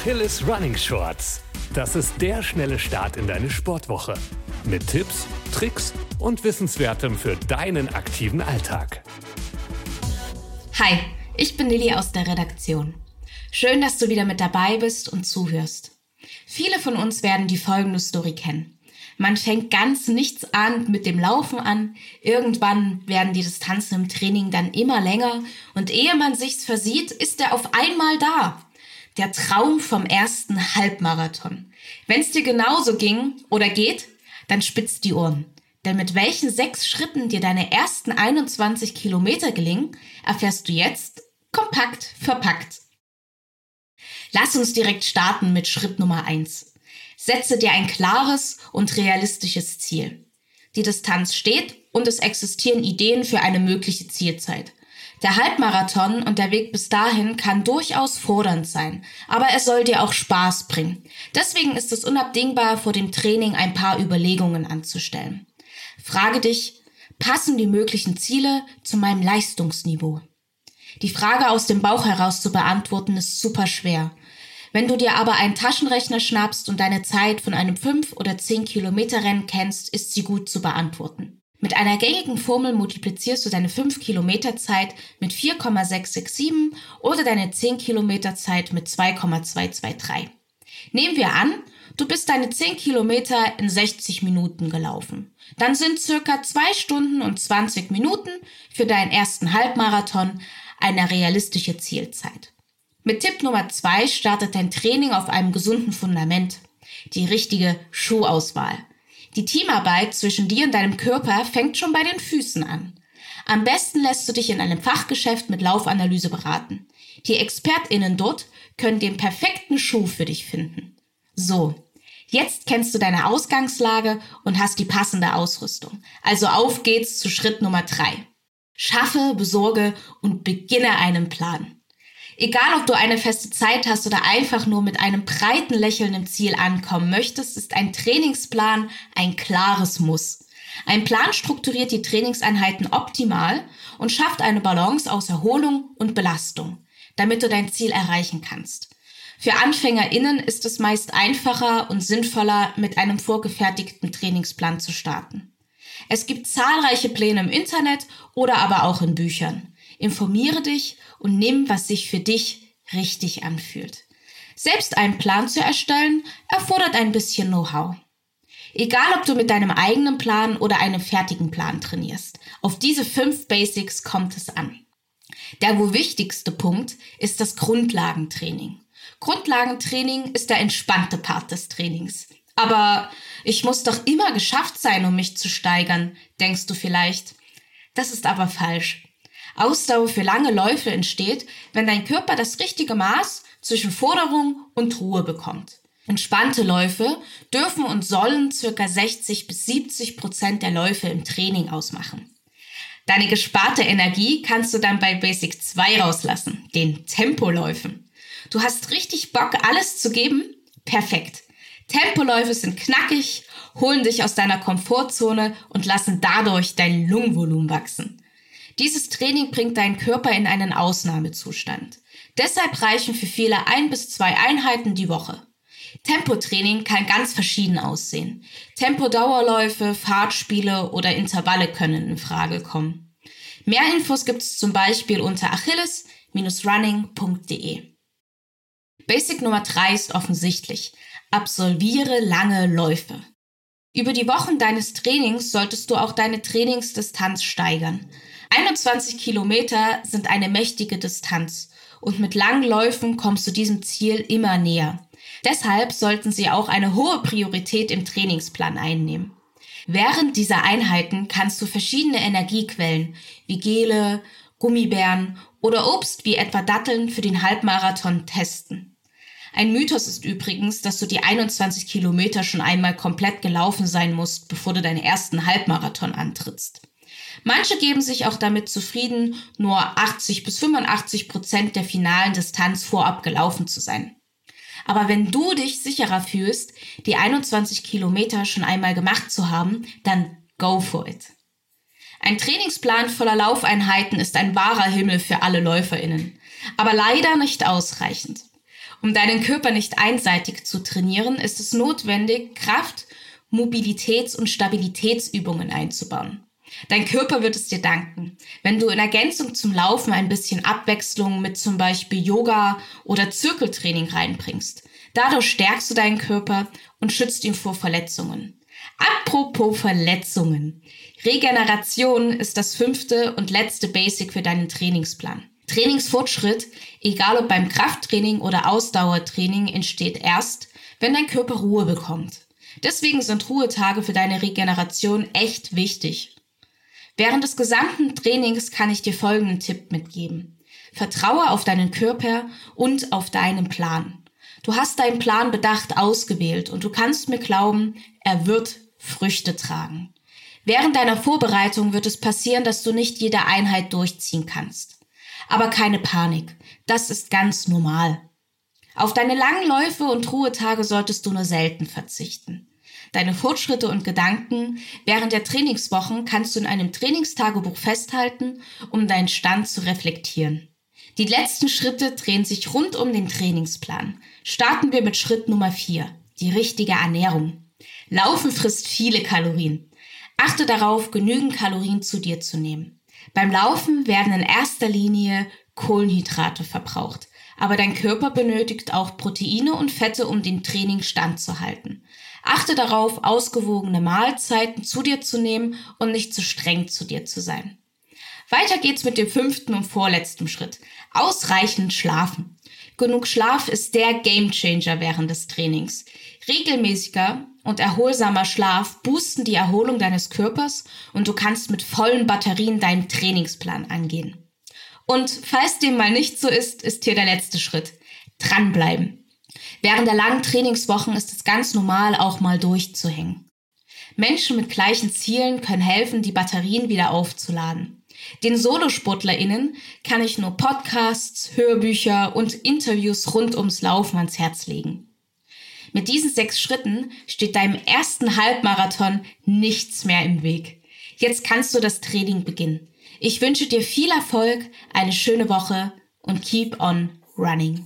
Achilles Running Shorts. Das ist der schnelle Start in deine Sportwoche. Mit Tipps, Tricks und Wissenswertem für deinen aktiven Alltag. Hi, ich bin Lilly aus der Redaktion. Schön, dass du wieder mit dabei bist und zuhörst. Viele von uns werden die folgende Story kennen. Man fängt ganz nichts an mit dem Laufen an. Irgendwann werden die Distanzen im Training dann immer länger und ehe man sich's versieht, ist er auf einmal da. Der Traum vom ersten Halbmarathon. Wenn's dir genauso ging oder geht, dann spitzt die Ohren. Denn mit welchen sechs Schritten dir deine ersten 21 Kilometer gelingen, erfährst du jetzt kompakt verpackt. Lass uns direkt starten mit Schritt Nummer eins. Setze dir ein klares und realistisches Ziel. Die Distanz steht und es existieren Ideen für eine mögliche Zielzeit. Der Halbmarathon und der Weg bis dahin kann durchaus fordernd sein, aber es soll dir auch Spaß bringen. Deswegen ist es unabdingbar, vor dem Training ein paar Überlegungen anzustellen. Frage dich, passen die möglichen Ziele zu meinem Leistungsniveau? Die Frage aus dem Bauch heraus zu beantworten ist super schwer. Wenn du dir aber einen Taschenrechner schnappst und deine Zeit von einem 5 oder 10 Kilometer Rennen kennst, ist sie gut zu beantworten. Mit einer gängigen Formel multiplizierst du deine 5 Kilometer Zeit mit 4,667 oder deine 10 Kilometer Zeit mit 2,223. Nehmen wir an, du bist deine 10 Kilometer in 60 Minuten gelaufen. Dann sind circa 2 Stunden und 20 Minuten für deinen ersten Halbmarathon eine realistische Zielzeit. Mit Tipp Nummer zwei startet dein Training auf einem gesunden Fundament. Die richtige Schuhauswahl. Die Teamarbeit zwischen dir und deinem Körper fängt schon bei den Füßen an. Am besten lässt du dich in einem Fachgeschäft mit Laufanalyse beraten. Die ExpertInnen dort können den perfekten Schuh für dich finden. So. Jetzt kennst du deine Ausgangslage und hast die passende Ausrüstung. Also auf geht's zu Schritt Nummer drei. Schaffe, besorge und beginne einen Plan. Egal, ob du eine feste Zeit hast oder einfach nur mit einem breiten Lächeln im Ziel ankommen möchtest, ist ein Trainingsplan ein klares Muss. Ein Plan strukturiert die Trainingseinheiten optimal und schafft eine Balance aus Erholung und Belastung, damit du dein Ziel erreichen kannst. Für AnfängerInnen ist es meist einfacher und sinnvoller, mit einem vorgefertigten Trainingsplan zu starten. Es gibt zahlreiche Pläne im Internet oder aber auch in Büchern. Informiere dich und nimm, was sich für dich richtig anfühlt. Selbst einen Plan zu erstellen, erfordert ein bisschen Know-how. Egal, ob du mit deinem eigenen Plan oder einem fertigen Plan trainierst, auf diese fünf Basics kommt es an. Der wohl wichtigste Punkt ist das Grundlagentraining. Grundlagentraining ist der entspannte Part des Trainings. Aber ich muss doch immer geschafft sein, um mich zu steigern, denkst du vielleicht. Das ist aber falsch. Ausdauer für lange Läufe entsteht, wenn dein Körper das richtige Maß zwischen Forderung und Ruhe bekommt. Entspannte Läufe dürfen und sollen circa 60 bis 70 Prozent der Läufe im Training ausmachen. Deine gesparte Energie kannst du dann bei Basic 2 rauslassen, den Tempoläufen. Du hast richtig Bock, alles zu geben? Perfekt. Tempoläufe sind knackig, holen dich aus deiner Komfortzone und lassen dadurch dein Lungenvolumen wachsen. Dieses Training bringt deinen Körper in einen Ausnahmezustand. Deshalb reichen für viele ein bis zwei Einheiten die Woche. Tempotraining kann ganz verschieden aussehen. Tempodauerläufe, Fahrtspiele oder Intervalle können in Frage kommen. Mehr Infos gibt es zum Beispiel unter achilles-running.de. Basic Nummer drei ist offensichtlich. Absolviere lange Läufe. Über die Wochen deines Trainings solltest du auch deine Trainingsdistanz steigern. 21 Kilometer sind eine mächtige Distanz und mit langen Läufen kommst du diesem Ziel immer näher. Deshalb sollten sie auch eine hohe Priorität im Trainingsplan einnehmen. Während dieser Einheiten kannst du verschiedene Energiequellen wie Gele, Gummibären oder Obst wie etwa Datteln für den Halbmarathon testen. Ein Mythos ist übrigens, dass du die 21 Kilometer schon einmal komplett gelaufen sein musst, bevor du deinen ersten Halbmarathon antrittst. Manche geben sich auch damit zufrieden, nur 80 bis 85 Prozent der finalen Distanz vorab gelaufen zu sein. Aber wenn du dich sicherer fühlst, die 21 Kilometer schon einmal gemacht zu haben, dann go for it. Ein Trainingsplan voller Laufeinheiten ist ein wahrer Himmel für alle LäuferInnen, aber leider nicht ausreichend. Um deinen Körper nicht einseitig zu trainieren, ist es notwendig, Kraft, Mobilitäts- und Stabilitätsübungen einzubauen. Dein Körper wird es dir danken. Wenn du in Ergänzung zum Laufen ein bisschen Abwechslung mit zum Beispiel Yoga oder Zirkeltraining reinbringst. Dadurch stärkst du deinen Körper und schützt ihn vor Verletzungen. Apropos Verletzungen. Regeneration ist das fünfte und letzte Basic für deinen Trainingsplan. Trainingsfortschritt, egal ob beim Krafttraining oder Ausdauertraining, entsteht erst, wenn dein Körper Ruhe bekommt. Deswegen sind Ruhetage für deine Regeneration echt wichtig. Während des gesamten Trainings kann ich dir folgenden Tipp mitgeben. Vertraue auf deinen Körper und auf deinen Plan. Du hast deinen Plan bedacht ausgewählt und du kannst mir glauben, er wird Früchte tragen. Während deiner Vorbereitung wird es passieren, dass du nicht jede Einheit durchziehen kannst. Aber keine Panik. Das ist ganz normal. Auf deine langen Läufe und Ruhetage solltest du nur selten verzichten. Deine Fortschritte und Gedanken während der Trainingswochen kannst du in einem Trainingstagebuch festhalten, um deinen Stand zu reflektieren. Die letzten Schritte drehen sich rund um den Trainingsplan. Starten wir mit Schritt Nummer 4, die richtige Ernährung. Laufen frisst viele Kalorien. Achte darauf, genügend Kalorien zu dir zu nehmen. Beim Laufen werden in erster Linie Kohlenhydrate verbraucht, aber dein Körper benötigt auch Proteine und Fette, um den Training standzuhalten. Achte darauf, ausgewogene Mahlzeiten zu dir zu nehmen und nicht zu streng zu dir zu sein. Weiter geht's mit dem fünften und vorletzten Schritt. Ausreichend schlafen. Genug Schlaf ist der Gamechanger während des Trainings. Regelmäßiger und erholsamer Schlaf boosten die Erholung deines Körpers und du kannst mit vollen Batterien deinen Trainingsplan angehen. Und falls dem mal nicht so ist, ist hier der letzte Schritt. Dranbleiben. Während der langen Trainingswochen ist es ganz normal, auch mal durchzuhängen. Menschen mit gleichen Zielen können helfen, die Batterien wieder aufzuladen. Den SolosportlerInnen kann ich nur Podcasts, Hörbücher und Interviews rund ums Laufen ans Herz legen. Mit diesen sechs Schritten steht deinem ersten Halbmarathon nichts mehr im Weg. Jetzt kannst du das Training beginnen. Ich wünsche dir viel Erfolg, eine schöne Woche und keep on running.